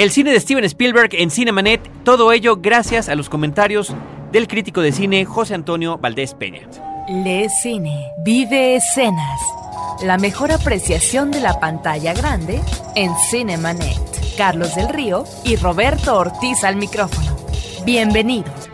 El cine de Steven Spielberg en Cinemanet, todo ello gracias a los comentarios del crítico de cine José Antonio Valdés Peña. Lee cine, vive escenas. La mejor apreciación de la pantalla grande en Cinemanet. Carlos del Río y Roberto Ortiz al micrófono. Bienvenidos.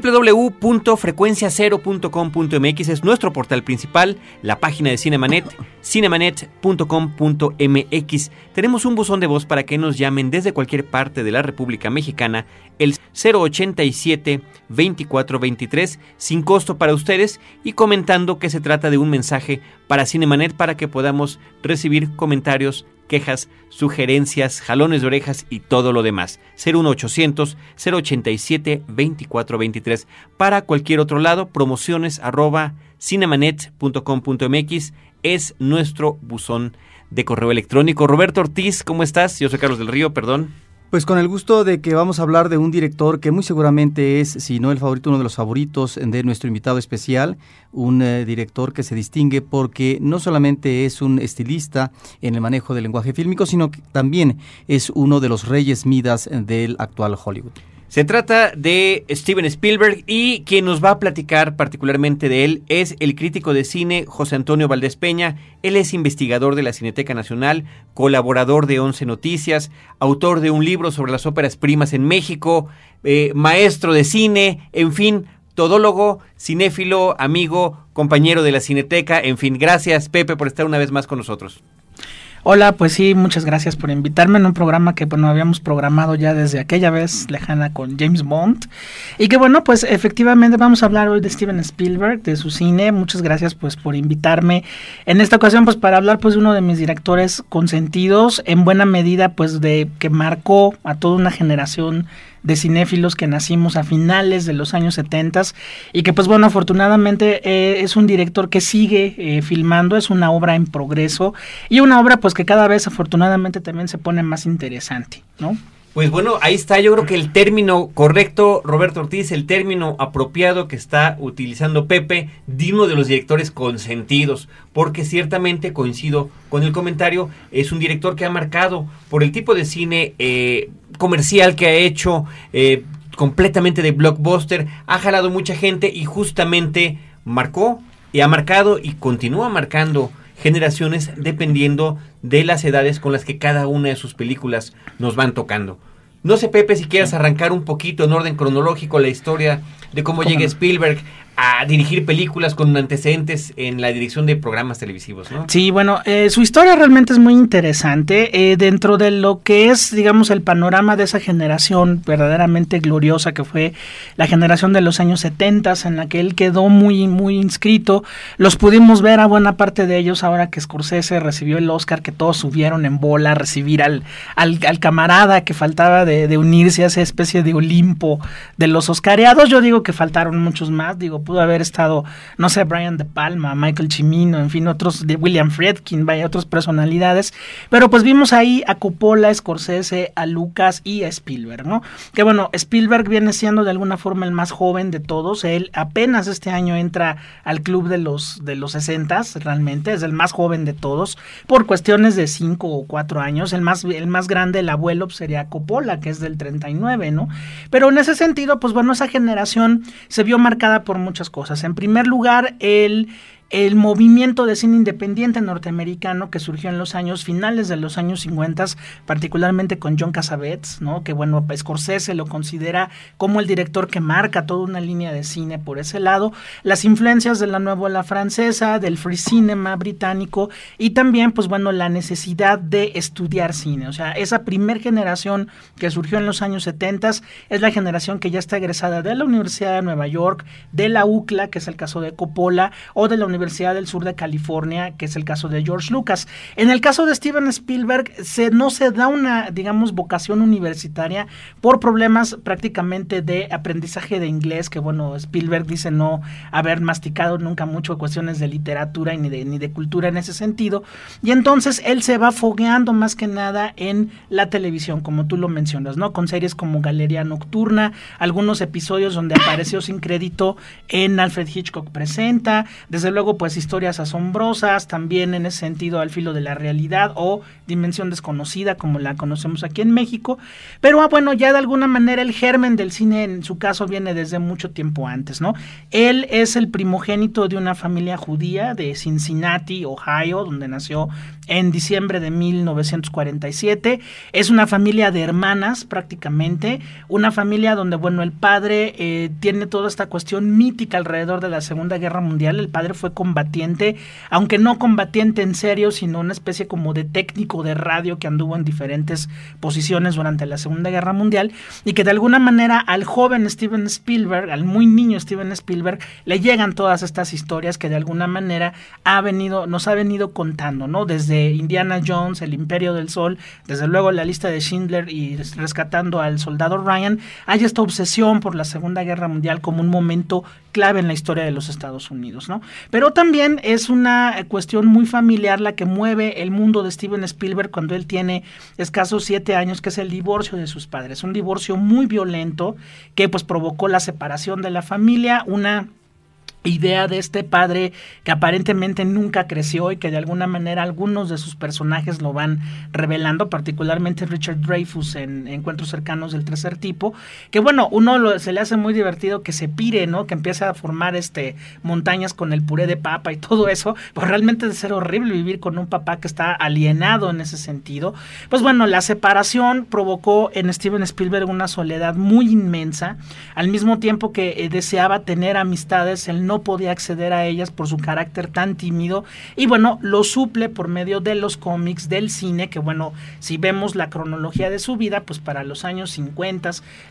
www.frecuenciacero.com.mx es nuestro portal principal, la página de Cinemanet, cinemanet.com.mx. Tenemos un buzón de voz para que nos llamen desde cualquier parte de la República Mexicana, el 087 2423, sin costo para ustedes y comentando que se trata de un mensaje para Cinemanet para que podamos recibir comentarios quejas, sugerencias, jalones de orejas y todo lo demás. 01800 087 2423. Para cualquier otro lado, promociones arroba cinemanet.com.mx es nuestro buzón de correo electrónico. Roberto Ortiz, ¿cómo estás? Yo soy Carlos del Río, perdón. Pues con el gusto de que vamos a hablar de un director que muy seguramente es, si no el favorito, uno de los favoritos de nuestro invitado especial, un eh, director que se distingue porque no solamente es un estilista en el manejo del lenguaje fílmico, sino que también es uno de los reyes midas del actual Hollywood. Se trata de Steven Spielberg y quien nos va a platicar particularmente de él es el crítico de cine José Antonio Valdés Peña. Él es investigador de la Cineteca Nacional, colaborador de Once Noticias, autor de un libro sobre las óperas primas en México, eh, maestro de cine, en fin, todólogo, cinéfilo, amigo, compañero de la Cineteca. En fin, gracias Pepe por estar una vez más con nosotros. Hola, pues sí, muchas gracias por invitarme en un programa que bueno habíamos programado ya desde aquella vez lejana con James Bond y que bueno pues efectivamente vamos a hablar hoy de Steven Spielberg de su cine. Muchas gracias pues por invitarme en esta ocasión pues para hablar pues de uno de mis directores consentidos en buena medida pues de que marcó a toda una generación de cinéfilos que nacimos a finales de los años 70 y que pues bueno, afortunadamente eh, es un director que sigue eh, filmando, es una obra en progreso y una obra pues que cada vez afortunadamente también se pone más interesante, ¿no? Pues bueno, ahí está, yo creo que el término correcto, Roberto Ortiz, el término apropiado que está utilizando Pepe, digno de los directores consentidos, porque ciertamente coincido con el comentario, es un director que ha marcado por el tipo de cine eh, comercial que ha hecho, eh, completamente de blockbuster, ha jalado mucha gente y justamente marcó y ha marcado y continúa marcando generaciones dependiendo de las edades con las que cada una de sus películas nos van tocando. No sé, Pepe, si quieres arrancar un poquito en orden cronológico la historia de cómo llega Spielberg a dirigir películas con antecedentes en la dirección de programas televisivos, ¿no? Sí, bueno, eh, su historia realmente es muy interesante eh, dentro de lo que es, digamos, el panorama de esa generación verdaderamente gloriosa que fue la generación de los años 70 en la que él quedó muy, muy inscrito. Los pudimos ver a buena parte de ellos ahora que Scorsese recibió el Oscar, que todos subieron en bola a recibir al, al, camarada que faltaba de, de unirse a esa especie de Olimpo de los Oscareados. Yo digo que faltaron muchos más, digo, pudo haber estado, no sé, Brian De Palma, Michael Cimino, en fin, otros de William Friedkin, vaya, otras personalidades. Pero pues vimos ahí a Coppola, a Scorsese, a Lucas y a Spielberg, ¿no? Que bueno, Spielberg viene siendo de alguna forma el más joven de todos. Él apenas este año entra al club de los, de los 60 realmente, es el más joven de todos, por cuestiones de 5 o 4 años. El más, el más grande, el abuelo, pues, sería Coppola, que es del 39, ¿no? Pero en ese sentido, pues bueno, esa generación se vio marcada por muchas cosas. En primer lugar, el el movimiento de cine independiente norteamericano que surgió en los años finales de los años 50, particularmente con John Cassavetes, ¿no? que bueno, Scorsese lo considera como el director que marca toda una línea de cine por ese lado, las influencias de la nueva ola francesa, del free cinema británico y también, pues bueno, la necesidad de estudiar cine, o sea, esa primer generación que surgió en los años 70 es la generación que ya está egresada de la Universidad de Nueva York, de la UCLA, que es el caso de Coppola, o de la Universidad del Sur de California, que es el caso de George Lucas. En el caso de Steven Spielberg, se, no se da una, digamos, vocación universitaria por problemas prácticamente de aprendizaje de inglés, que bueno, Spielberg dice no haber masticado nunca mucho cuestiones de literatura ni de, ni de cultura en ese sentido. Y entonces él se va fogueando más que nada en la televisión, como tú lo mencionas, ¿no? Con series como Galería Nocturna, algunos episodios donde apareció sin crédito en Alfred Hitchcock Presenta, desde luego pues historias asombrosas, también en ese sentido al filo de la realidad o Dimensión Desconocida como la conocemos aquí en México, pero ah, bueno, ya de alguna manera el germen del cine en su caso viene desde mucho tiempo antes, ¿no? Él es el primogénito de una familia judía de Cincinnati, Ohio, donde nació en diciembre de 1947. Es una familia de hermanas prácticamente, una familia donde, bueno, el padre eh, tiene toda esta cuestión mítica alrededor de la Segunda Guerra Mundial. El padre fue combatiente, aunque no combatiente en serio, sino una especie como de técnico de radio que anduvo en diferentes posiciones durante la Segunda Guerra Mundial y que de alguna manera al joven Steven Spielberg, al muy niño Steven Spielberg, le llegan todas estas historias que de alguna manera ha venido, nos ha venido contando, ¿no? Desde Indiana Jones, El Imperio del Sol, desde luego la lista de Schindler y rescatando al soldado Ryan, hay esta obsesión por la Segunda Guerra Mundial como un momento clave en la historia de los Estados Unidos, ¿no? Pero también es una cuestión muy familiar la que mueve el mundo de Steven Spielberg cuando él tiene escasos siete años, que es el divorcio de sus padres, un divorcio muy violento que pues provocó la separación de la familia, una idea de este padre que aparentemente nunca creció y que de alguna manera algunos de sus personajes lo van revelando, particularmente Richard Dreyfus en Encuentros cercanos del tercer tipo, que bueno, uno se le hace muy divertido que se pire, ¿no? Que empiece a formar este montañas con el puré de papa y todo eso, pues realmente de ser horrible vivir con un papá que está alienado en ese sentido. Pues bueno, la separación provocó en Steven Spielberg una soledad muy inmensa, al mismo tiempo que eh, deseaba tener amistades, el no podía acceder a ellas por su carácter tan tímido y bueno, lo suple por medio de los cómics, del cine, que bueno, si vemos la cronología de su vida, pues para los años 50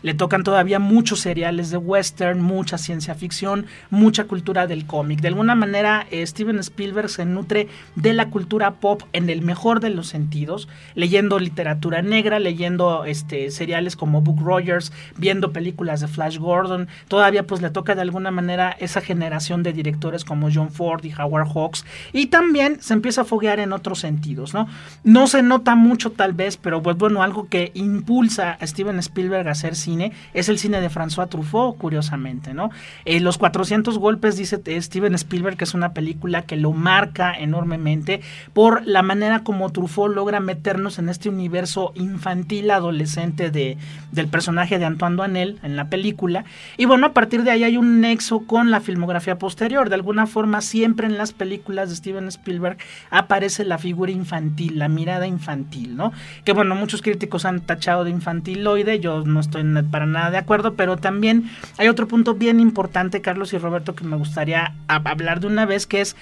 le tocan todavía muchos seriales de western, mucha ciencia ficción, mucha cultura del cómic. De alguna manera, eh, Steven Spielberg se nutre de la cultura pop en el mejor de los sentidos, leyendo literatura negra, leyendo este seriales como Book Rogers, viendo películas de Flash Gordon, todavía pues le toca de alguna manera esa generación de directores como John Ford y Howard Hawks y también se empieza a foguear en otros sentidos, ¿no? No se nota mucho tal vez, pero pues bueno, algo que impulsa a Steven Spielberg a hacer cine es el cine de François Truffaut, curiosamente, ¿no? Eh, los 400 golpes, dice Steven Spielberg, que es una película que lo marca enormemente por la manera como Truffaut logra meternos en este universo infantil adolescente de, del personaje de Antoine Duanel en la película. Y bueno, a partir de ahí hay un nexo con la filmografía posterior. De alguna forma, siempre en las películas de Steven Spielberg aparece la figura infantil, la mirada infantil, ¿no? Que bueno, muchos críticos han tachado de infantiloide, yo no estoy para nada de acuerdo, pero también hay otro punto bien importante, Carlos y Roberto, que me gustaría hablar de una vez, que es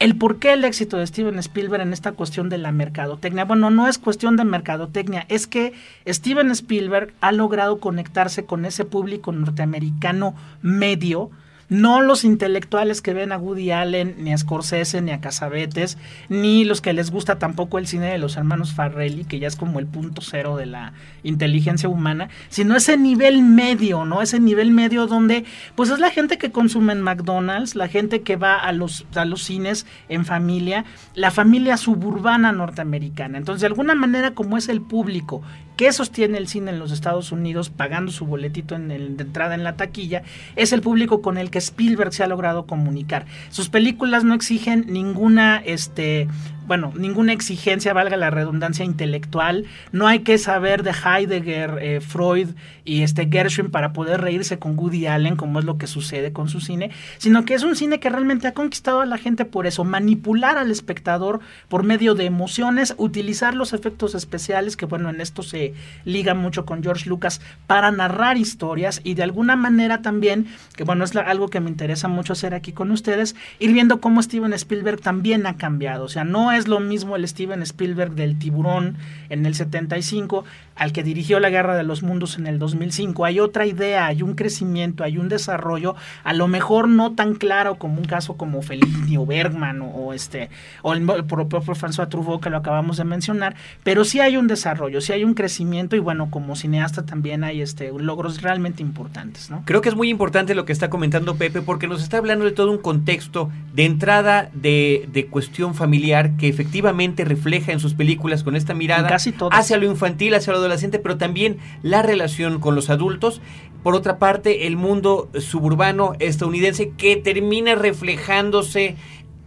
el por qué el éxito de Steven Spielberg en esta cuestión de la mercadotecnia. Bueno, no es cuestión de mercadotecnia, es que Steven Spielberg ha logrado conectarse con ese público norteamericano medio, no los intelectuales que ven a Woody Allen, ni a Scorsese, ni a Casabetes, ni los que les gusta tampoco el cine de los hermanos Farrelly, que ya es como el punto cero de la inteligencia humana, sino ese nivel medio, ¿no? Ese nivel medio donde, pues es la gente que consume en McDonald's, la gente que va a los, a los cines en familia, la familia suburbana norteamericana. Entonces, de alguna manera, como es el público que sostiene el cine en los Estados Unidos, pagando su boletito en de entrada en la taquilla, es el público con el que Spielberg se ha logrado comunicar. Sus películas no exigen ninguna este, bueno, ninguna exigencia, valga la redundancia intelectual. No hay que saber de Heidegger, eh, Freud y este Gershwin para poder reírse con Woody Allen, como es lo que sucede con su cine, sino que es un cine que realmente ha conquistado a la gente por eso, manipular al espectador por medio de emociones, utilizar los efectos especiales, que bueno, en esto se liga mucho con George Lucas, para narrar historias y de alguna manera también, que bueno, es algo que me interesa mucho hacer aquí con ustedes, ir viendo cómo Steven Spielberg también ha cambiado. O sea, no es lo mismo el Steven Spielberg del tiburón en el 75 al que dirigió la Guerra de los Mundos en el 2005. Hay otra idea, hay un crecimiento, hay un desarrollo, a lo mejor no tan claro como un caso como Fellini o Bergman o, este o el, propio François Truffaut que lo acabamos de mencionar, pero sí hay un desarrollo, sí hay un crecimiento y bueno, como cineasta también hay este logros realmente importantes, ¿no? Creo que es muy importante lo que está comentando Pepe porque nos está hablando de todo un contexto de entrada de, de cuestión familiar que efectivamente refleja en sus películas con esta mirada hacia lo infantil, hacia lo adolescente, pero también la relación con los adultos. Por otra parte, el mundo suburbano estadounidense que termina reflejándose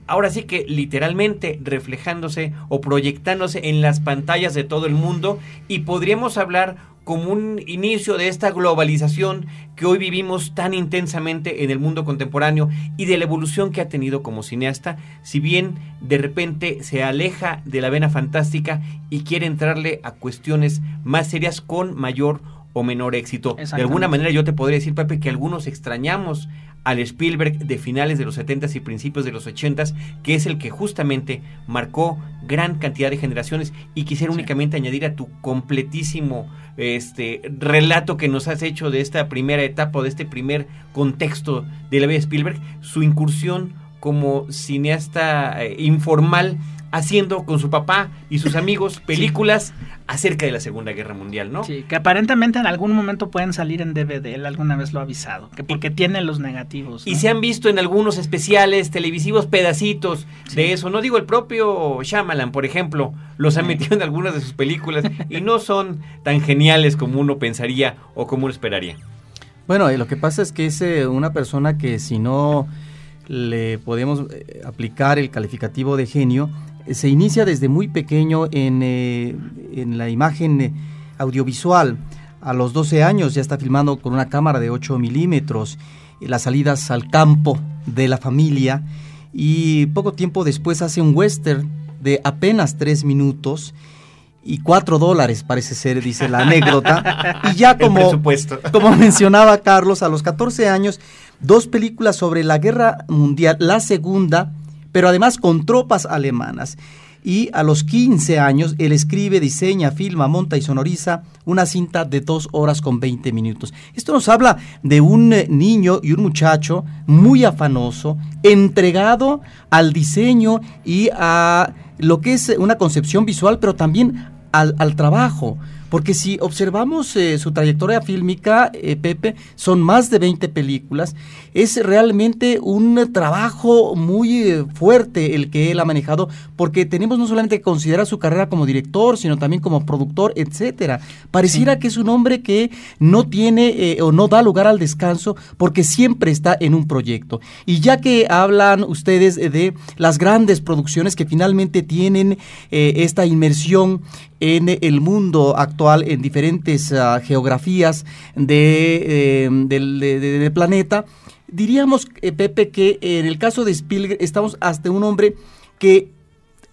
ahora sí que literalmente reflejándose o proyectándose en las pantallas de todo el mundo y podríamos hablar como un inicio de esta globalización que hoy vivimos tan intensamente en el mundo contemporáneo y de la evolución que ha tenido como cineasta, si bien de repente se aleja de la vena fantástica y quiere entrarle a cuestiones más serias con mayor o menor éxito. De alguna manera yo te podría decir, Pepe, que algunos extrañamos al Spielberg de finales de los 70s y principios de los 80s, que es el que justamente marcó gran cantidad de generaciones y quisiera únicamente añadir a tu completísimo este relato que nos has hecho de esta primera etapa, de este primer contexto de la vida de Spielberg, su incursión como cineasta eh, informal haciendo con su papá y sus amigos películas acerca de la Segunda Guerra Mundial, ¿no? Sí, que aparentemente en algún momento pueden salir en DVD, él alguna vez lo ha avisado, que porque tiene los negativos. Y se han visto en algunos especiales televisivos pedacitos de eso, no digo el propio Shyamalan, por ejemplo, los ha metido en algunas de sus películas y no son tan geniales como uno pensaría o como uno esperaría. Bueno, lo que pasa es que es eh, una persona que si no le podemos eh, aplicar el calificativo de genio, se inicia desde muy pequeño en, eh, la imagen eh, audiovisual. A los 12 años ya está filmando con una cámara de 8 milímetros las salidas al campo de la familia y poco tiempo después hace un western de apenas 3 minutos y 4 dólares parece ser, dice la anécdota. Y ya como, como mencionaba Carlos, a los 14 años, dos películas sobre la guerra mundial, la segunda pero además con tropas alemanas. Y a los 15 años, él escribe, diseña, filma, monta y sonoriza una cinta de dos horas con 20 minutos. Esto nos habla de un eh, niño y un muchacho muy afanoso, entregado al diseño y a lo que es una concepción visual, pero también al, al trabajo. Porque si observamos eh, su trayectoria fílmica, eh, Pepe, son más de 20 películas. Es realmente un trabajo muy eh, fuerte el que él ha manejado, porque tenemos no solamente que considerar su carrera como director, sino también como productor, etcétera. Pareciera que es un hombre que no tiene o no da lugar al descanso, porque siempre está en un proyecto. Y ya que hablan ustedes de las grandes producciones que finalmente tienen esta inmersión en el mundo actual, en diferentes ah, geografías de, eh, del planeta. Diríamos, eh, Pepe, que en el caso de Spielberg estamos hasta un hombre que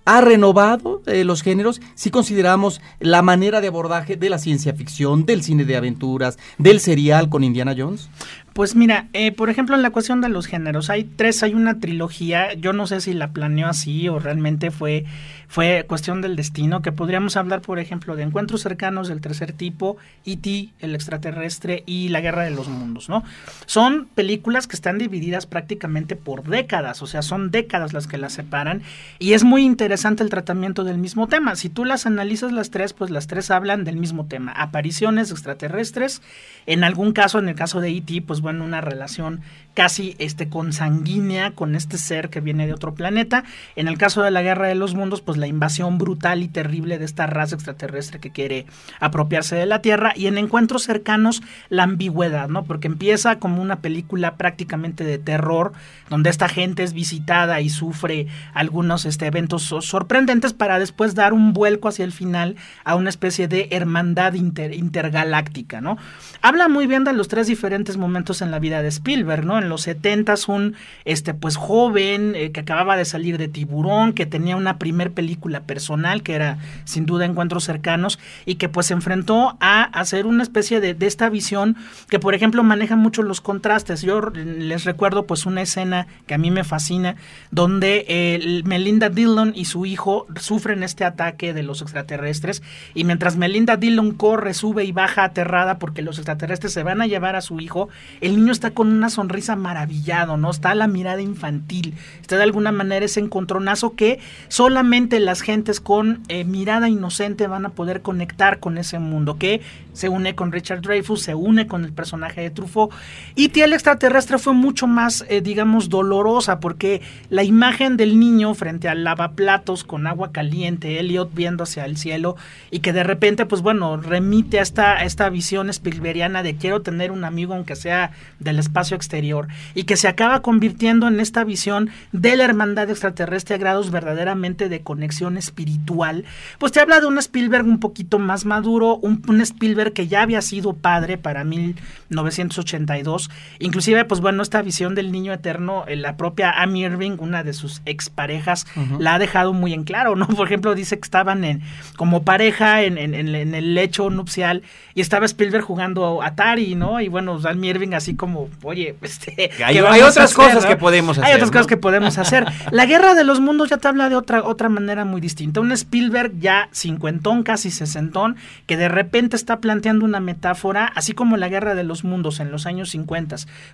ha renovado eh, los géneros si consideramos la manera de abordaje de la ciencia ficción, del cine de aventuras, del serial con Indiana Jones? Pues mira, por ejemplo, en la cuestión de los géneros, hay tres, hay una trilogía, yo no sé si la planeó así o realmente fue, fue cuestión del destino, que podríamos hablar, por ejemplo, de Encuentros cercanos del tercer tipo, E.T., el extraterrestre y La Guerra de los Mundos, ¿no? Son películas que están divididas prácticamente por décadas, o sea, son décadas las que las separan, y es muy interesante el tratamiento del mismo tema. Si tú las analizas las tres, pues las tres hablan del mismo tema, apariciones extraterrestres, en algún caso, en el caso de E.T., pues en una relación casi este, consanguínea con este ser que viene de otro planeta. En el caso de la Guerra de los Mundos, pues la invasión brutal y terrible de esta raza extraterrestre que quiere apropiarse de la Tierra. Y en encuentros cercanos, la ambigüedad, ¿no? Porque empieza como una película prácticamente de terror, donde esta gente es visitada y sufre algunos este, eventos sorprendentes para después dar un vuelco hacia el final a una especie de hermandad intergaláctica, ¿no? Habla muy bien de los tres diferentes momentos en la vida de Spielberg, ¿no? En los 70 un este pues joven eh, que acababa de salir de Tiburón, que tenía una primer película personal que era sin duda Encuentros cercanos y que pues se enfrentó a hacer una especie de, de esta visión que por ejemplo maneja mucho los contrastes. Yo les recuerdo pues una escena que a mí me fascina donde eh, Melinda Dillon y su hijo sufren este ataque de los extraterrestres y mientras Melinda Dillon corre, sube y baja aterrada porque los extraterrestres se van a llevar a su hijo, el niño está con una sonrisa maravillado, ¿no? Está la mirada infantil, está de alguna manera ese encontronazo que solamente las gentes con eh, mirada inocente van a poder conectar con ese mundo, que se une con Richard Dreyfus, se une con el personaje de Truffaut. Y el extraterrestre fue mucho más, eh, digamos, dolorosa, porque la imagen del niño frente al lavaplatos con agua caliente, Elliot viendo hacia el cielo, y que de repente, pues bueno, remite a esta, esta visión Spielbergiana de quiero tener un amigo aunque sea del espacio exterior, y que se acaba convirtiendo en esta visión de la hermandad extraterrestre a grados verdaderamente de conexión espiritual, pues te habla de un Spielberg un poquito más maduro, un, un Spielberg que ya había sido padre para 1982, inclusive, pues bueno, esta visión del niño eterno, eh, la propia Amy Irving, una de sus exparejas, la ha dejado muy en claro, ¿no? Por ejemplo, dice que estaban en, como pareja en, en, en el lecho nupcial y estaba Spielberg jugando Atari, ¿no? Y bueno, Amy Irving así como, oye, este... Hay, hay otras cosas que podemos hacer. Hay otras cosas que podemos hacer. La Guerra de los Mundos ya te habla de otra, otra manera muy distinta. Un Spielberg ya cincuentón, casi sesentón, que de repente está planteando una metáfora, así como la Guerra de los Mundos en los años 50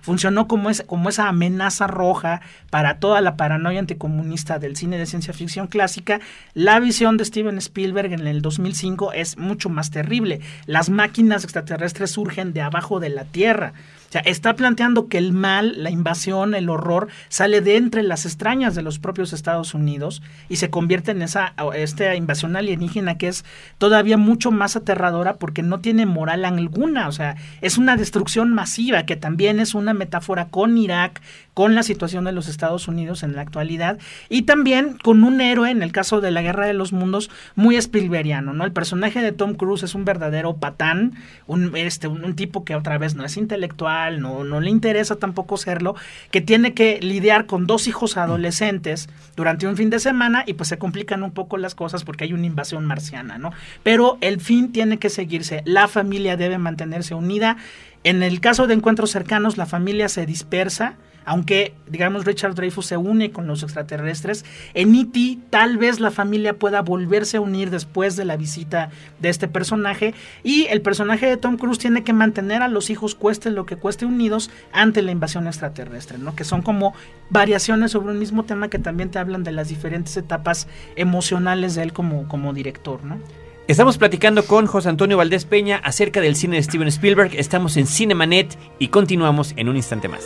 funcionó como, es, como esa amenaza roja para toda la paranoia anticomunista del cine de ciencia ficción clásica, la visión de Steven Spielberg en el 2005 es mucho más terrible. Las máquinas extraterrestres surgen de abajo de la Tierra. O sea, está planteando que el mal, la invasión, el horror, sale de entre las extrañas de los propios Estados Unidos y se convierte en esa esta invasión alienígena que es todavía mucho más aterradora porque no tiene moral alguna. O sea, es una destrucción masiva que también es una metáfora con Irak, con la situación de los Estados Unidos en la actualidad y también con un héroe, en el caso de la Guerra de los Mundos, muy Spielbergiano, ¿no? El personaje de Tom Cruise es un verdadero patán, un, este, un, tipo que otra vez no es intelectual, no, no le interesa tampoco serlo, que tiene que lidiar con dos hijos adolescentes durante un fin de semana y pues se complican un poco las cosas porque hay una invasión marciana, ¿no? Pero el fin tiene que seguirse, la familia debe mantenerse unida. En el caso de encuentros cercanos, la familia se dispersa, aunque digamos Richard Dreyfus se une con los extraterrestres, en E.T. tal vez la familia pueda volverse a unir después de la visita de este personaje y el personaje de Tom Cruise tiene que mantener a los hijos cueste lo que cueste unidos ante la invasión extraterrestre, ¿no? Que son como variaciones sobre un mismo tema que también te hablan de las diferentes etapas emocionales de él como, como director, ¿no? Estamos platicando con José Antonio Valdés Peña acerca del cine de Steven Spielberg. Estamos en Cinemanet y continuamos en un instante más.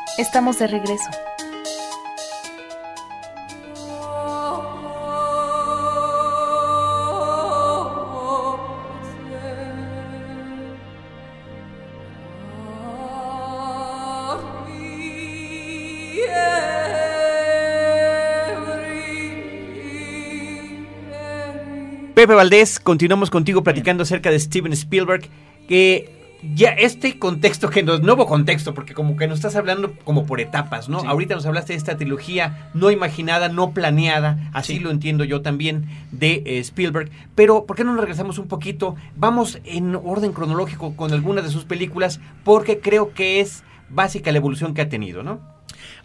Estamos de regreso. Pepe Valdés, continuamos contigo platicando acerca de Steven Spielberg, que ya este contexto, que no es nuevo contexto, porque como que nos estás hablando como por etapas, ¿no? Ahorita nos hablaste de esta trilogía no imaginada, no planeada, así lo entiendo yo también, de eh, Spielberg, pero ¿por qué no nos regresamos un poquito? Vamos en orden cronológico con algunas de sus películas, porque creo que es básica la evolución que ha tenido, ¿no?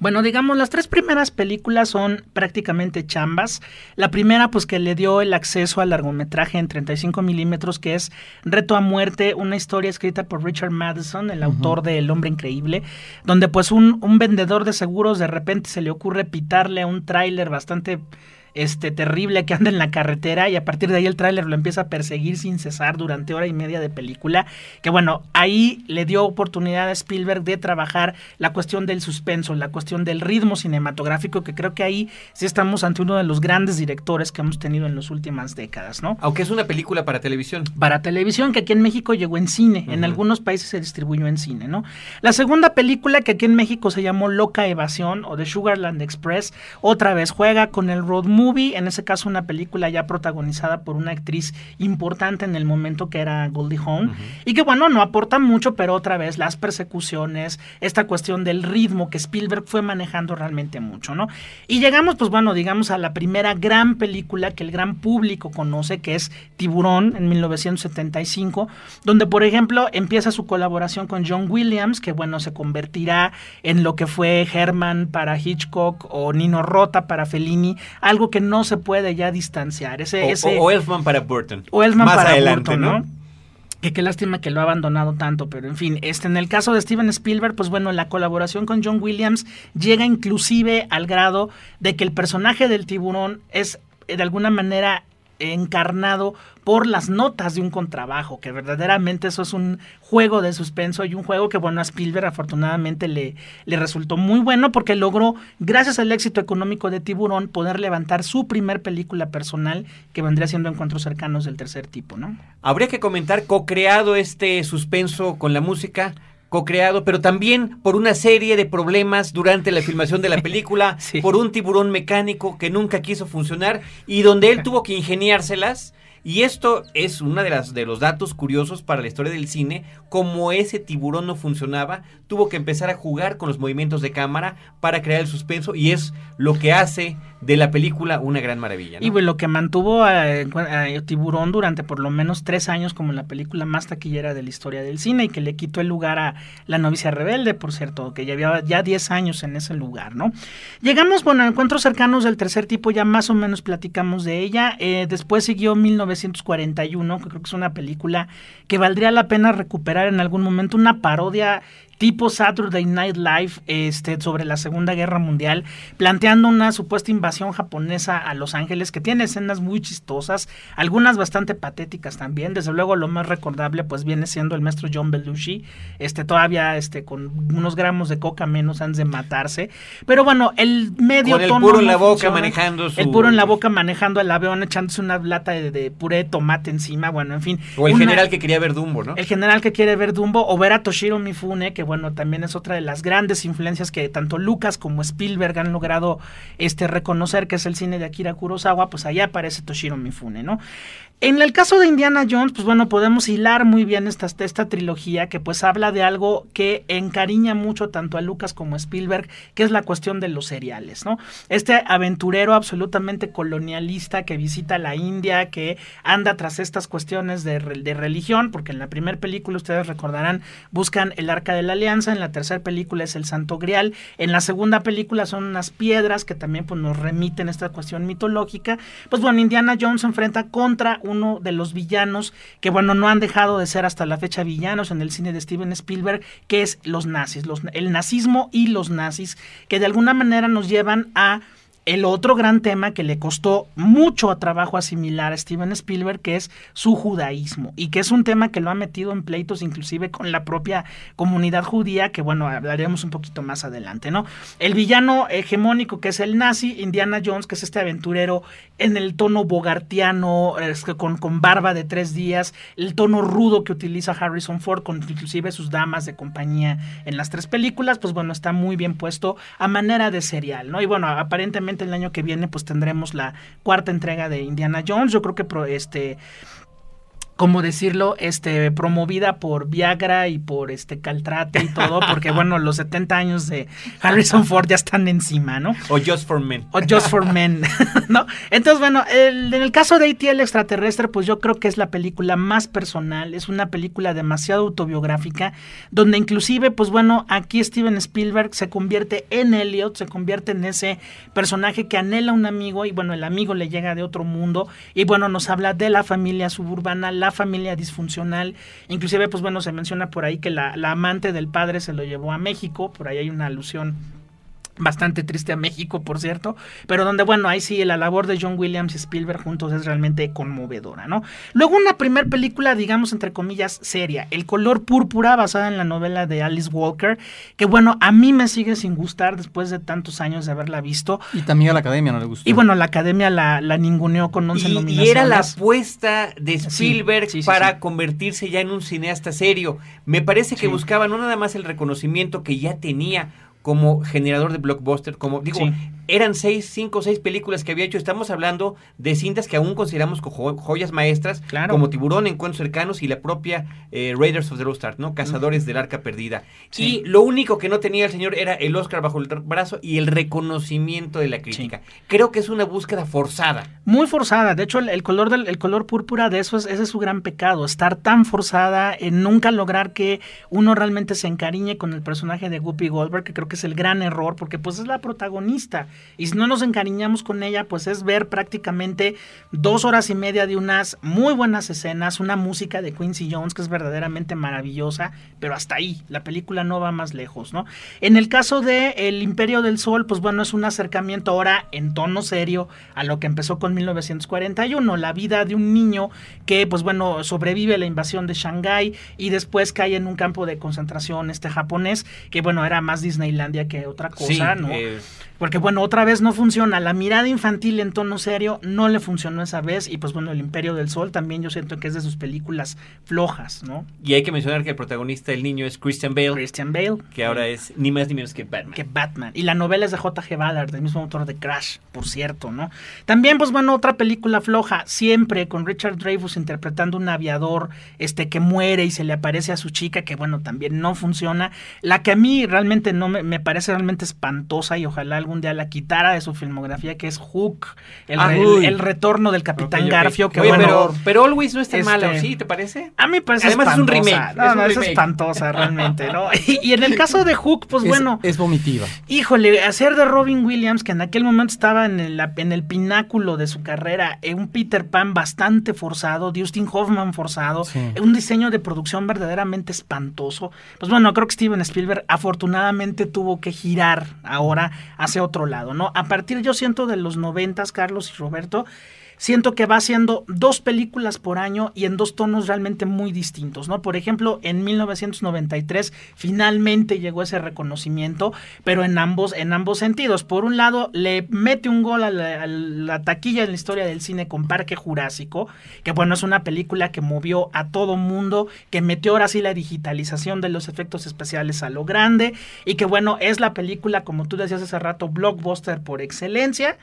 Bueno, digamos, las tres primeras películas son prácticamente chambas. La primera, pues que le dio el acceso al largometraje en 35 milímetros, que es Reto a Muerte, una historia escrita por Richard Madison, el autor de El Hombre Increíble, donde pues un, un vendedor de seguros de repente se le ocurre pitarle a un tráiler bastante este terrible que anda en la carretera y a partir de ahí el tráiler lo empieza a perseguir sin cesar durante hora y media de película, que bueno, ahí le dio oportunidad a Spielberg de trabajar la cuestión del suspenso, la cuestión del ritmo cinematográfico, que creo que ahí sí estamos ante uno de los grandes directores que hemos tenido en las últimas décadas, ¿no? Aunque es una película para televisión. Para televisión, que aquí en México llegó en cine, en algunos países se distribuyó en cine, ¿no? La segunda película que aquí en México se llamó Loca Evasión o The Sugarland Express, otra vez juega con el road movie en ese caso una película ya protagonizada por una actriz importante en el momento que era Goldie Hawn, y que bueno, no aporta mucho, pero otra vez las persecuciones, esta cuestión del ritmo que Spielberg fue manejando realmente mucho, ¿no? Y llegamos, pues bueno, digamos a la primera gran película que el gran público conoce, que es Tiburón en 1975, donde por ejemplo empieza su colaboración con John Williams, que bueno, se convertirá en lo que fue Herman para Hitchcock o Nino Rota para Fellini, algo que no se puede ya distanciar. Ese, o, ese, o Elfman para Burton. O Elfman Más para adelante, Burton, ¿no? ¿no? Que qué lástima que lo ha abandonado tanto, pero en fin, este en el caso de Steven Spielberg, pues bueno, la colaboración con John Williams llega inclusive al grado de que el personaje del tiburón es eh, de alguna manera encarnado por las notas de un contrabajo, que verdaderamente eso es un juego de suspenso y un juego que, bueno, a Spielberg afortunadamente le, le resultó muy bueno porque logró, gracias al éxito económico de Tiburón, poder levantar su primer película personal que vendría siendo Encuentros cercanos del tercer tipo, ¿no? Habría que comentar, co-creado este suspenso con la música, co-creado, pero también por una serie de problemas durante la filmación de la película, Sí. por un tiburón mecánico que nunca quiso funcionar y donde él tuvo que ingeniárselas. Y esto es uno de, las, de los datos curiosos para la historia del cine, como ese tiburón no funcionaba, tuvo que empezar a jugar con los movimientos de cámara para crear el suspenso y es lo que hace de la película una gran maravilla. ¿no? Y bueno, lo que mantuvo a, Tiburón durante por lo menos tres años como la película más taquillera de la historia del cine y que le quitó el lugar a La novicia rebelde, por cierto, que ya había ya 10 años en ese lugar, ¿no? Llegamos, bueno, a encuentros cercanos del tercer tipo, ya más o menos platicamos de ella. Eh, después siguió 1941, que creo que es una película que valdría la pena recuperar en algún momento, una parodia tipo Saturday Night Live este, sobre la Segunda Guerra Mundial, planteando una supuesta invasión japonesa a Los Ángeles que tiene escenas muy chistosas, algunas bastante patéticas también. Desde luego lo más recordable pues viene siendo el maestro John Belushi, este todavía este con unos gramos de coca menos antes de matarse. Pero bueno, el medio Con el tono puro en no la boca funciona. manejando su- El puro en la boca manejando el avión, echándose una lata de, de puré de tomate encima, bueno, en fin. o el una- general que quería ver Dumbo, ¿no? el general que quiere ver Dumbo o ver a Toshiro Mifune, que bueno, también es otra de las grandes influencias que tanto Lucas como Spielberg han logrado este reconocer que es el cine de Akira Kurosawa, pues allá aparece Toshiro Mifune, ¿no? En el caso de Indiana Jones, pues bueno, podemos hilar muy bien esta, esta trilogía que pues habla de algo que encariña mucho tanto a Lucas como a Spielberg, que es la cuestión de los cereales, ¿no? Este aventurero absolutamente colonialista que visita la India, que anda tras estas cuestiones de, de religión, porque en la primera película, ustedes recordarán, buscan el Arca de la Alianza, en la tercera película es el Santo Grial, en la segunda película son unas piedras que también pues, nos remiten esta cuestión mitológica. Pues bueno, Indiana Jones se enfrenta contra uno de los villanos que bueno, no han dejado de ser hasta la fecha villanos en el cine de Steven Spielberg, que es los nazis, los, el nazismo y los nazis, que de alguna manera nos llevan a el otro gran tema que le costó mucho trabajo asimilar a Steven Spielberg, que es su judaísmo, y que es un tema que lo ha metido en pleitos inclusive con la propia comunidad judía, que bueno, hablaremos un poquito más adelante, ¿no? El villano hegemónico que es el nazi, Indiana Jones, que es este aventurero en el tono bogartiano, con, con barba de tres días, el tono rudo que utiliza Harrison Ford, con inclusive sus damas de compañía en las tres películas, pues bueno, está muy bien puesto a manera de serial, ¿no? Y bueno, aparentemente el año que viene pues tendremos la cuarta entrega de Indiana Jones, yo creo que pro- este como decirlo, este, promovida por Viagra y por este Caltrate y todo, porque bueno, los 70 años de Harrison Ford ya están encima, ¿no? O Just for Men. O Just for Men, ¿no? Entonces, bueno, en el caso de E.T. el extraterrestre, pues yo creo que es la película más personal, es una película demasiado autobiográfica, donde inclusive, pues bueno, aquí Steven Spielberg se convierte en Elliot, se convierte en ese personaje que anhela un amigo y bueno, el amigo le llega de otro mundo y bueno, nos habla de la familia suburbana, la familia disfuncional. Inclusive, pues bueno, se menciona por ahí que la, la amante del padre se lo llevó a México, por ahí hay una alusión bastante triste a México, por cierto, pero donde, bueno, ahí sí, la labor de John Williams y Spielberg juntos es realmente conmovedora, ¿no? Luego una primer película, digamos, entre comillas, seria, El color púrpura, basada en la novela de Alice Walker, que bueno, a mí me sigue sin gustar después de tantos años de haberla visto. Y también a la academia no le gustó. Y bueno, la academia la, la ninguneó con 11 y, nominaciones. Y era la apuesta de Spielberg sí, sí, para sí. convertirse ya en un cineasta serio. Me parece que Sí. buscaba no nada más el reconocimiento que ya tenía como generador de blockbuster, como digo, Sí. eran seis, cinco o seis películas que había hecho. Estamos hablando de cintas que aún consideramos joyas maestras, Claro. como Tiburón, Encuentros Cercanos y la propia eh, Raiders of the Lost Ark, ¿no? Cazadores del Arca Perdida. Sí. Y lo único que no tenía el señor era el Oscar bajo el brazo y el reconocimiento de la crítica. Creo que es una búsqueda forzada. Muy forzada, de hecho el, el color del el color púrpura de eso es ese es su gran pecado, estar tan forzada en nunca lograr que uno realmente se encariñe con el personaje de Whoopi Goldberg, que creo que es el gran error porque pues es la protagonista y si no nos encariñamos con ella pues es ver prácticamente dos horas y media de unas muy buenas escenas, una música de Quincy Jones que es verdaderamente maravillosa, pero hasta ahí, la película no va más lejos, ¿no? En el caso de El Imperio del Sol, pues bueno, es un acercamiento ahora en tono serio a lo que empezó con 1941, la vida de un niño que pues bueno, sobrevive la invasión de Shanghái y después cae en un campo de concentración este japonés, que bueno, era más Disneylandia que otra cosa, Sí, ¿no? eh, Porque bueno, otra vez no funciona. La mirada infantil en tono serio no le funcionó esa vez. Y pues bueno, El Imperio del Sol también yo siento que es de sus películas flojas, ¿no? y hay que mencionar que el protagonista del niño es Christian Bale, Christian Bale. que ahora es ni más ni menos que Batman. que Batman. Y la novela es de J.G. Ballard, del mismo autor de Crash, por cierto, ¿no? También, pues bueno, otra película floja, siempre con Richard Dreyfuss interpretando un aviador este, que muere y se le aparece a su chica, que bueno, también no funciona. La que a mí realmente no me, me parece realmente espantosa y ojalá algún día la quitara de su filmografía, que es Hook, el, Ah, el retorno del Capitán. Garfio, que Oye, bueno... pero, pero Always no es tan este- mala, ¿sí? ¿Te parece? A mí me parece Además es un remake, No, es un no, es espantosa realmente, ¿no? Y, y en el caso de Hook, pues es, bueno... es vomitiva. Híjole, hacer de Robin Williams, que en aquel momento estaba en el, en el pináculo de su carrera, eh, un Peter Pan bastante forzado, Dustin Hoffman forzado, Sí. eh, un diseño de producción verdaderamente espantoso. Pues bueno, creo que Steven Spielberg afortunadamente tuvo que girar ahora hacia otro lado, ¿no? A partir, yo siento, de los noventas, Carlos y Roberto, siento que va haciendo dos películas por año y en dos tonos realmente muy distintos, ¿no? Por ejemplo, en 1993 finalmente llegó ese reconocimiento, pero en ambos, en ambos sentidos. Por un lado, le mete un gol a la, taquilla en la historia del cine con Parque Jurásico, que bueno, es una película que movió a todo mundo, que metió ahora sí la digitalización de los efectos especiales a lo grande, y que bueno, es la película, como tú decías hace rato, blockbuster por excelencia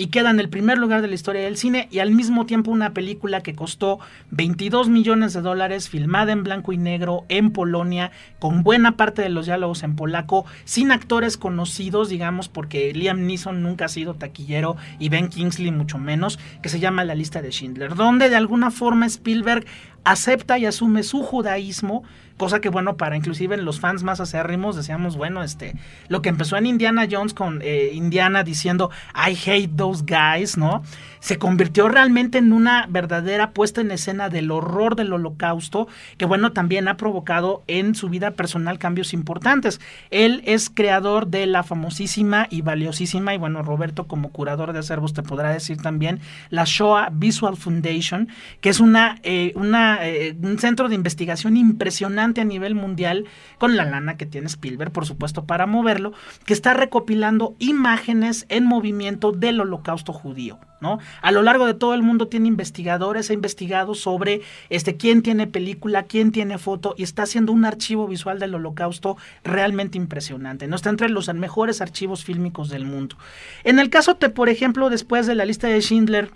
y queda en el primer lugar de la historia del cine y al mismo tiempo una película que costó 22 millones de dólares, filmada en blanco y negro en Polonia, con buena parte de los diálogos en polaco, sin actores conocidos, digamos, porque Liam Neeson nunca ha sido taquillero y Ben Kingsley mucho menos, que se llama La lista de Schindler, donde de alguna forma Spielberg acepta y asume su judaísmo, cosa que bueno, para inclusive los fans más acérrimos decíamos, bueno, este, lo que empezó en Indiana Jones con eh, Indiana diciendo I hate those guys, ¿no? Se convirtió realmente en una verdadera puesta en escena del horror del holocausto, que bueno, también ha provocado en su vida personal cambios importantes. Él es creador de la famosísima y valiosísima, y bueno, Roberto como curador de acervos te podrá decir también, la Shoah Visual Foundation, que es una, eh, eh, un centro de investigación impresionante a nivel mundial, con la lana que tiene Spielberg, por supuesto, para moverlo, que está recopilando imágenes en movimiento del holocausto judío. ¿No? A lo largo de todo el mundo tiene investigadores, ha investigado sobre este quién tiene película, quién tiene foto y está haciendo un archivo visual del holocausto realmente impresionante. No está entre los mejores archivos fílmicos del mundo. En el caso de, por ejemplo, después de la lista de Schindler,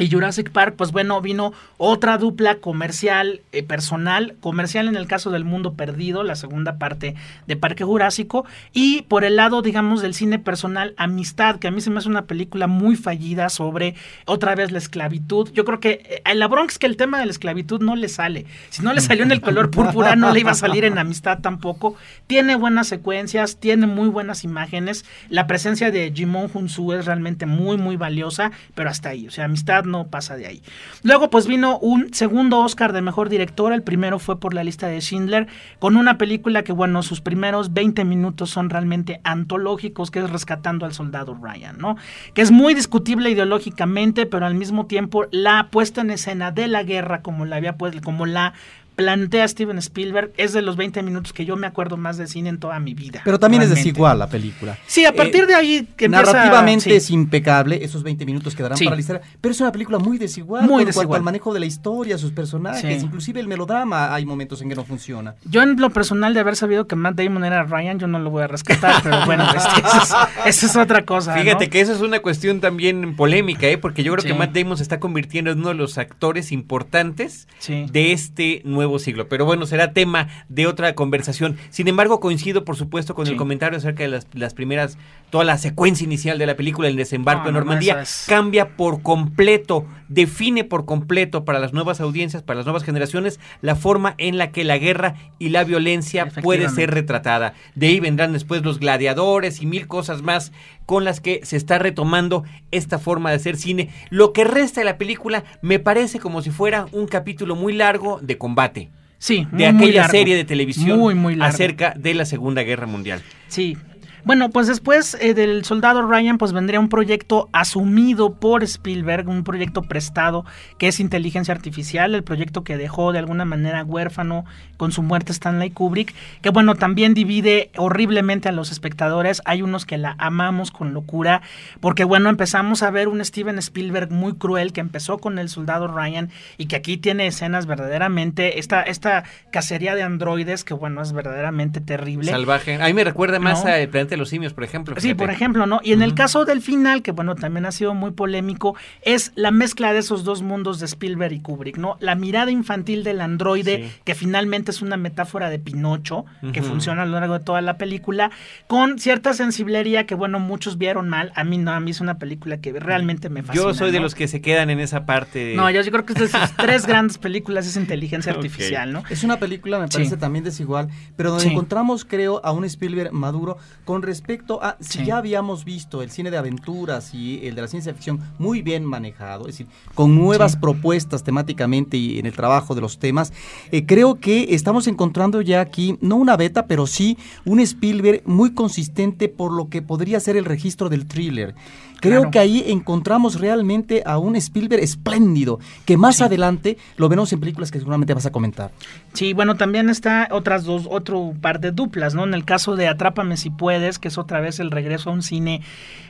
Y Jurassic Park, pues bueno, vino otra dupla comercial, eh, personal, comercial en el caso del Mundo Perdido, la segunda parte de Parque Jurásico, y por el lado, digamos, del cine personal, Amistad, que a mí se me hace una película muy fallida sobre otra vez la esclavitud. Yo creo que eh, la bronca es que el tema de la esclavitud no le sale. Si no le salió en el color púrpura, no le iba a salir en Amistad tampoco. Tiene buenas secuencias, tiene muy buenas imágenes. La presencia de Jimon Hunsu es realmente muy, muy valiosa, pero hasta ahí. O sea, Amistad no pasa de ahí. Luego pues vino un segundo Oscar de Mejor Director, el primero fue por la lista de Schindler, con una película que bueno, sus primeros 20 minutos son realmente antológicos, que es Rescatando al Soldado Ryan, ¿no? Que es muy discutible ideológicamente, pero al mismo tiempo la puesta en escena de la guerra como la había pues, como la plantea Steven Spielberg es de los 20 minutos que yo me acuerdo más de cine en toda mi vida. Pero también es desigual la película. Sí, a partir de ahí que Narrativamente es impecable, esos 20 minutos quedarán para la historia, pero es una película muy desigual muy desigual. cuanto al manejo de la historia, sus personajes, inclusive el melodrama hay momentos en que no funciona. Yo en lo personal de haber sabido que Matt Damon era Ryan, yo no lo voy a rescatar, pero bueno, eso, es, otra cosa. Fíjate que eso es una cuestión también polémica, ¿eh? porque yo creo que Matt Damon se está convirtiendo en uno de los actores importantes de este nuevo siglo. Pero bueno, será tema de otra conversación. Sin embargo, coincido, por supuesto, con el comentario acerca de las, primeras, toda la secuencia inicial de la película, el desembarco en Normandía, cambia por completo, define por completo para las nuevas audiencias, para las nuevas generaciones, la forma en la que la guerra y la violencia puede ser retratada. De ahí vendrán después los gladiadores y mil cosas más con las que se está retomando esta forma de hacer cine. Lo que resta de la película me parece como si fuera un capítulo muy largo de combate. Sí, de aquella serie de televisión muy, acerca de la Segunda Guerra Mundial. Sí, bueno, pues después eh, del Soldado Ryan, pues vendría un proyecto asumido por Spielberg, un proyecto prestado que es inteligencia artificial, el proyecto que dejó de alguna manera huérfano con su muerte Stanley Kubrick, que bueno, también divide horriblemente a los espectadores. Hay unos que la amamos con locura, porque bueno, empezamos a ver un Steven Spielberg muy cruel que empezó con el Soldado Ryan y que aquí tiene escenas verdaderamente, esta, esta cacería de androides que bueno, es verdaderamente terrible. Salvaje. A mí me recuerda más a de los simios, por ejemplo. Sí, por ejemplo, ¿no? Y en el caso del final, que bueno, también ha sido muy polémico, es la mezcla de esos dos mundos de Spielberg y Kubrick, ¿no? La mirada infantil del androide, que finalmente es una metáfora de Pinocho, que funciona a lo largo de toda la película, con cierta sensibilidad que, bueno, muchos vieron mal. A mí no, a mí es una película que realmente me fascina. Yo soy de los que se quedan en esa parte. No, yo, creo que es de sus tres grandes películas es inteligencia artificial, ¿no? Es una película, me parece también desigual, pero donde encontramos, creo, a un Spielberg maduro con respecto a si ya habíamos visto el cine de aventuras y el de la ciencia ficción muy bien manejado, es decir, con nuevas propuestas temáticamente y en el trabajo de los temas, eh, creo que estamos encontrando ya aquí, no una beta, pero sí un Spielberg muy consistente por lo que podría ser el registro del thriller. Creo que ahí encontramos realmente a un Spielberg espléndido, que más adelante lo veremos en películas que seguramente vas a comentar. Sí, bueno, también está otras dos, otro par de duplas, ¿no? En el caso de Atrápame si puedes, que es otra vez el regreso a un cine,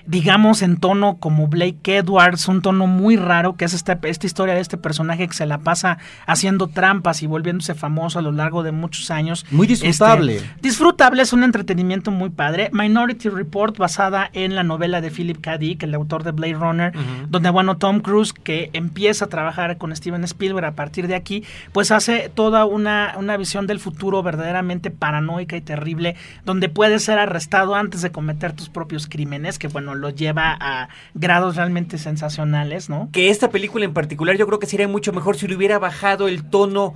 digamos, en tono como Blake Edwards, un tono muy raro, que es esta, esta historia de este personaje que se la pasa haciendo trampas y volviéndose famoso a lo largo de muchos años. Muy disfrutable. Este, disfrutable, es un entretenimiento muy padre. Minority Report, basada en la novela de Philip K. Dick, el autor de Blade Runner, donde, bueno, Tom Cruise, que empieza a trabajar con Steven Spielberg a partir de aquí, pues hace toda una, una visión del futuro verdaderamente paranoica y terrible, donde puedes ser arrestado antes de cometer tus propios crímenes, que, bueno, lo lleva a grados realmente sensacionales, ¿no? Que esta película en particular yo creo que sería mucho mejor si le hubiera bajado el tono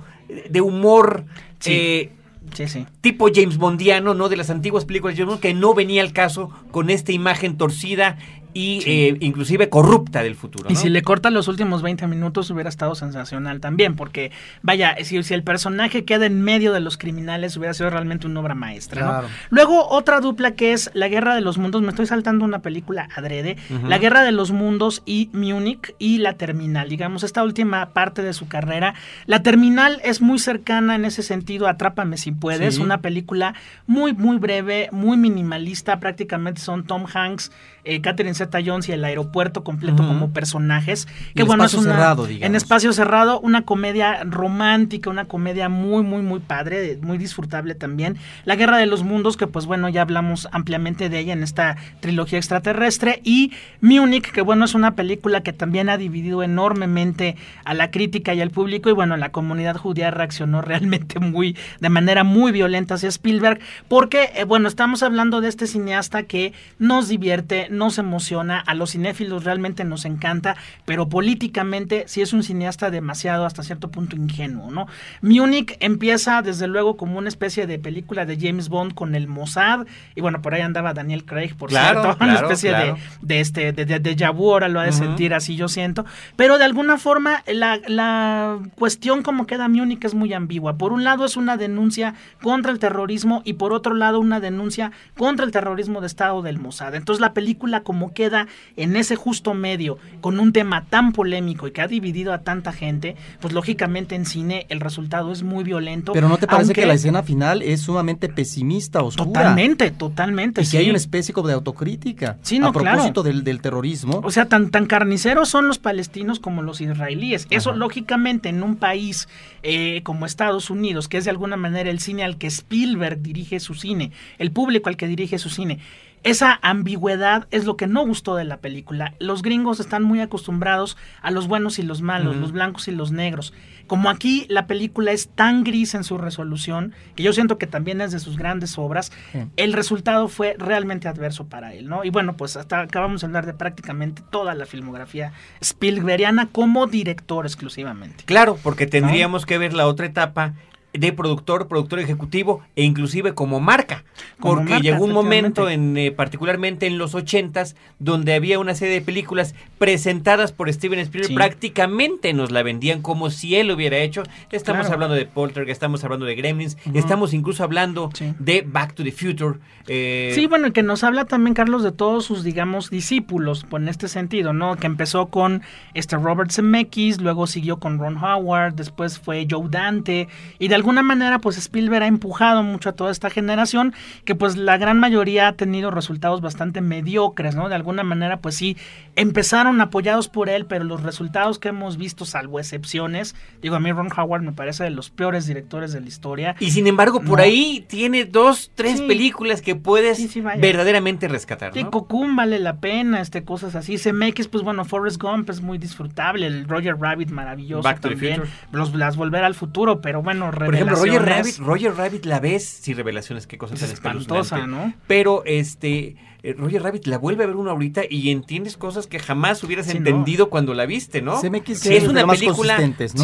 de humor. Eh, Sí, sí. Tipo James Bondiano, ¿no? De las antiguas películas de James Bond, que no venía al caso con esta imagen torcida y eh, inclusive corrupta del futuro. Y si le cortan los últimos 20 minutos hubiera estado sensacional también, porque vaya, si, si, el personaje queda en medio de los criminales hubiera sido realmente una obra maestra. ¿no? Luego otra dupla que es La Guerra de los Mundos, me estoy saltando una película adrede, La Guerra de los Mundos y Munich y La Terminal, digamos, esta última parte de su carrera. La Terminal es muy cercana en ese sentido, Atrápame si puedes, una película muy, muy breve, muy minimalista, prácticamente son Tom Hanks, eh, Catherine Zeta Jones y el aeropuerto completo como personajes. Que En bueno, espacio es una, cerrado, digamos. En espacio cerrado, una comedia romántica, una comedia muy, muy, muy padre, muy disfrutable también. La Guerra de los Mundos, que pues bueno, ya hablamos ampliamente de ella en esta trilogía extraterrestre. Y Munich, que bueno, es una película que también ha dividido enormemente a la crítica y al público. Y bueno, la comunidad judía reaccionó realmente muy, de manera muy violenta hacia Spielberg. Porque, eh, bueno, estamos hablando de este cineasta que nos divierte, nos emociona, a los cinéfilos realmente nos encanta, pero políticamente sí es un cineasta demasiado hasta cierto punto ingenuo, ¿no? Munich empieza desde luego como una especie de película de James Bond con el Mossad y bueno, por ahí andaba Daniel Craig, por Claro, cierto, una especie claro. de, de este de, de, ahora lo ha de sentir así yo siento, pero de alguna forma la, la cuestión como queda Múnich es muy ambigua. Por un lado es una denuncia contra el terrorismo y por otro lado una denuncia contra el terrorismo de Estado del Mossad. Entonces la película como queda en ese justo medio con un tema tan polémico y que ha dividido a tanta gente, pues lógicamente en cine el resultado es muy violento. Pero ¿no te parece aunque- que la escena final es sumamente pesimista, oscura? Totalmente, totalmente. Y que sí. hay una especie como de autocrítica Sí, no, a propósito claro. del, del terrorismo. O sea, tan, tan carniceros son los palestinos como los israelíes. Eso, Ajá. lógicamente, en un país eh, como Estados Unidos, que es de alguna manera el cine al que Spielberg dirige su cine, el público al que dirige su cine. Esa ambigüedad es lo que no gustó de la película. Los gringos están muy acostumbrados a los buenos y los malos, los blancos y los negros. Como aquí la película es tan gris en su resolución, que yo siento que también es de sus grandes obras, el resultado fue realmente adverso para él, ¿no? Y bueno, pues hasta acabamos de hablar de prácticamente toda la filmografía Spielbergiana como director exclusivamente. Claro, porque tendríamos que ver la otra etapa de productor, productor ejecutivo e inclusive como marca, Como porque marca, llegó un momento en eh, particularmente en los ochentas donde había una serie de películas presentadas por Steven Spielberg Sí. prácticamente nos la vendían como si él lo hubiera hecho. Estamos Claro. hablando de Poltergeist, estamos hablando de Gremlins, estamos incluso hablando Sí. de Back to the Future. eh, Sí, bueno, que nos habla también, Carlos, de todos sus, digamos, discípulos, pues, en este sentido, ¿no? Que empezó con este Robert Zemeckis, luego siguió con Ron Howard, después fue Joe Dante, y de alguna manera, pues Spielberg ha empujado mucho a toda esta generación, que pues la gran mayoría ha tenido resultados bastante mediocres, ¿no? De alguna manera, pues sí, empezaron apoyados por él, pero los resultados que hemos visto, salvo excepciones, digo, a mí Ron Howard me parece de los peores directores de la historia. y sin embargo, por No. ahí tiene dos, tres Sí. películas que puedes Sí, sí, verdaderamente rescatar. Sí, ¿no? Cocoon vale la pena, este, cosas así. CMX, pues bueno, Forrest Gump es muy disfrutable, el Roger Rabbit maravilloso Back to the también. Los, las Volver al Futuro, pero bueno, Por ejemplo, Roger Rabbit, Roger Rabbit la ves, sí, revelaciones, qué cosa es tan espantosa. ¿no? Pero este eh, Roger Rabbit la vuelve a ver uno ahorita y entiendes cosas que jamás hubieras Sí, ¿no? entendido cuando la viste, ¿no? CMX Sí, es una más película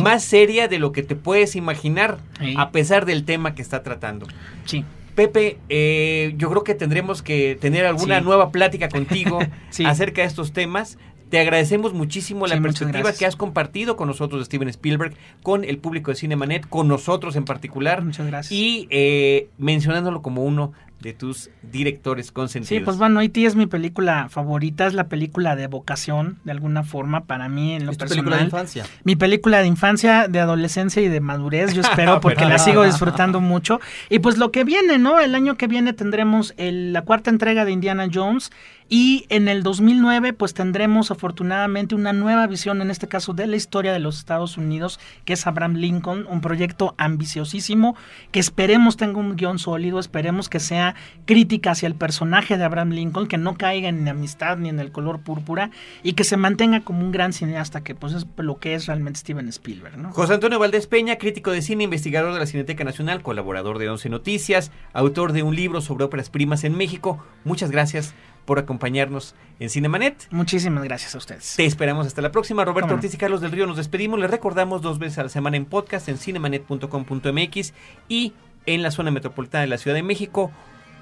más seria de lo que te puedes imaginar, Sí. a pesar del tema que está tratando. Sí. Pepe, eh, yo creo que tendremos que tener alguna Sí. nueva plática contigo Sí. acerca de estos temas. Te agradecemos muchísimo la Sí, perspectiva que has compartido con nosotros Steven Spielberg, con el público de Cinemanet, con nosotros en particular, Muchas gracias. y eh, mencionándolo como uno de tus directores consentidos. Sí, pues bueno, E.T. es mi película favorita, es la película de vocación, de alguna forma, para mí en lo es tu película de infancia. Mi película de infancia, de adolescencia y de madurez, yo espero, porque la sigo disfrutando mucho. Y pues lo que viene, ¿no? El año que viene tendremos el- la cuarta entrega de Indiana Jones y en el 2009 pues tendremos afortunadamente una nueva visión, en este caso de la historia de los Estados Unidos, que es Abraham Lincoln, un proyecto ambiciosísimo que esperemos tenga un guion sólido, esperemos que sea crítica hacia el personaje de Abraham Lincoln, que no caiga en amistad ni en el color púrpura y que se mantenga como un gran cineasta, que pues es lo que es realmente Steven Spielberg, ¿no? José Antonio Valdés Peña, crítico de cine, investigador de la Cineteca Nacional, colaborador de Once Noticias, autor de un libro sobre óperas primas en México. Muchas gracias por acompañarnos en Cinemanet. Muchísimas gracias a ustedes. Te esperamos hasta la próxima. Roberto Cómo. Ortiz y Carlos del Río nos despedimos. Les recordamos dos veces a la semana en podcast en cinemanet.com.mx y en la zona metropolitana de la Ciudad de México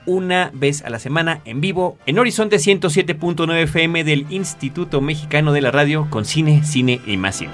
una vez a la semana en vivo en Horizonte 107.9 FM del Instituto Mexicano de la Radio con cine, cine y más cine.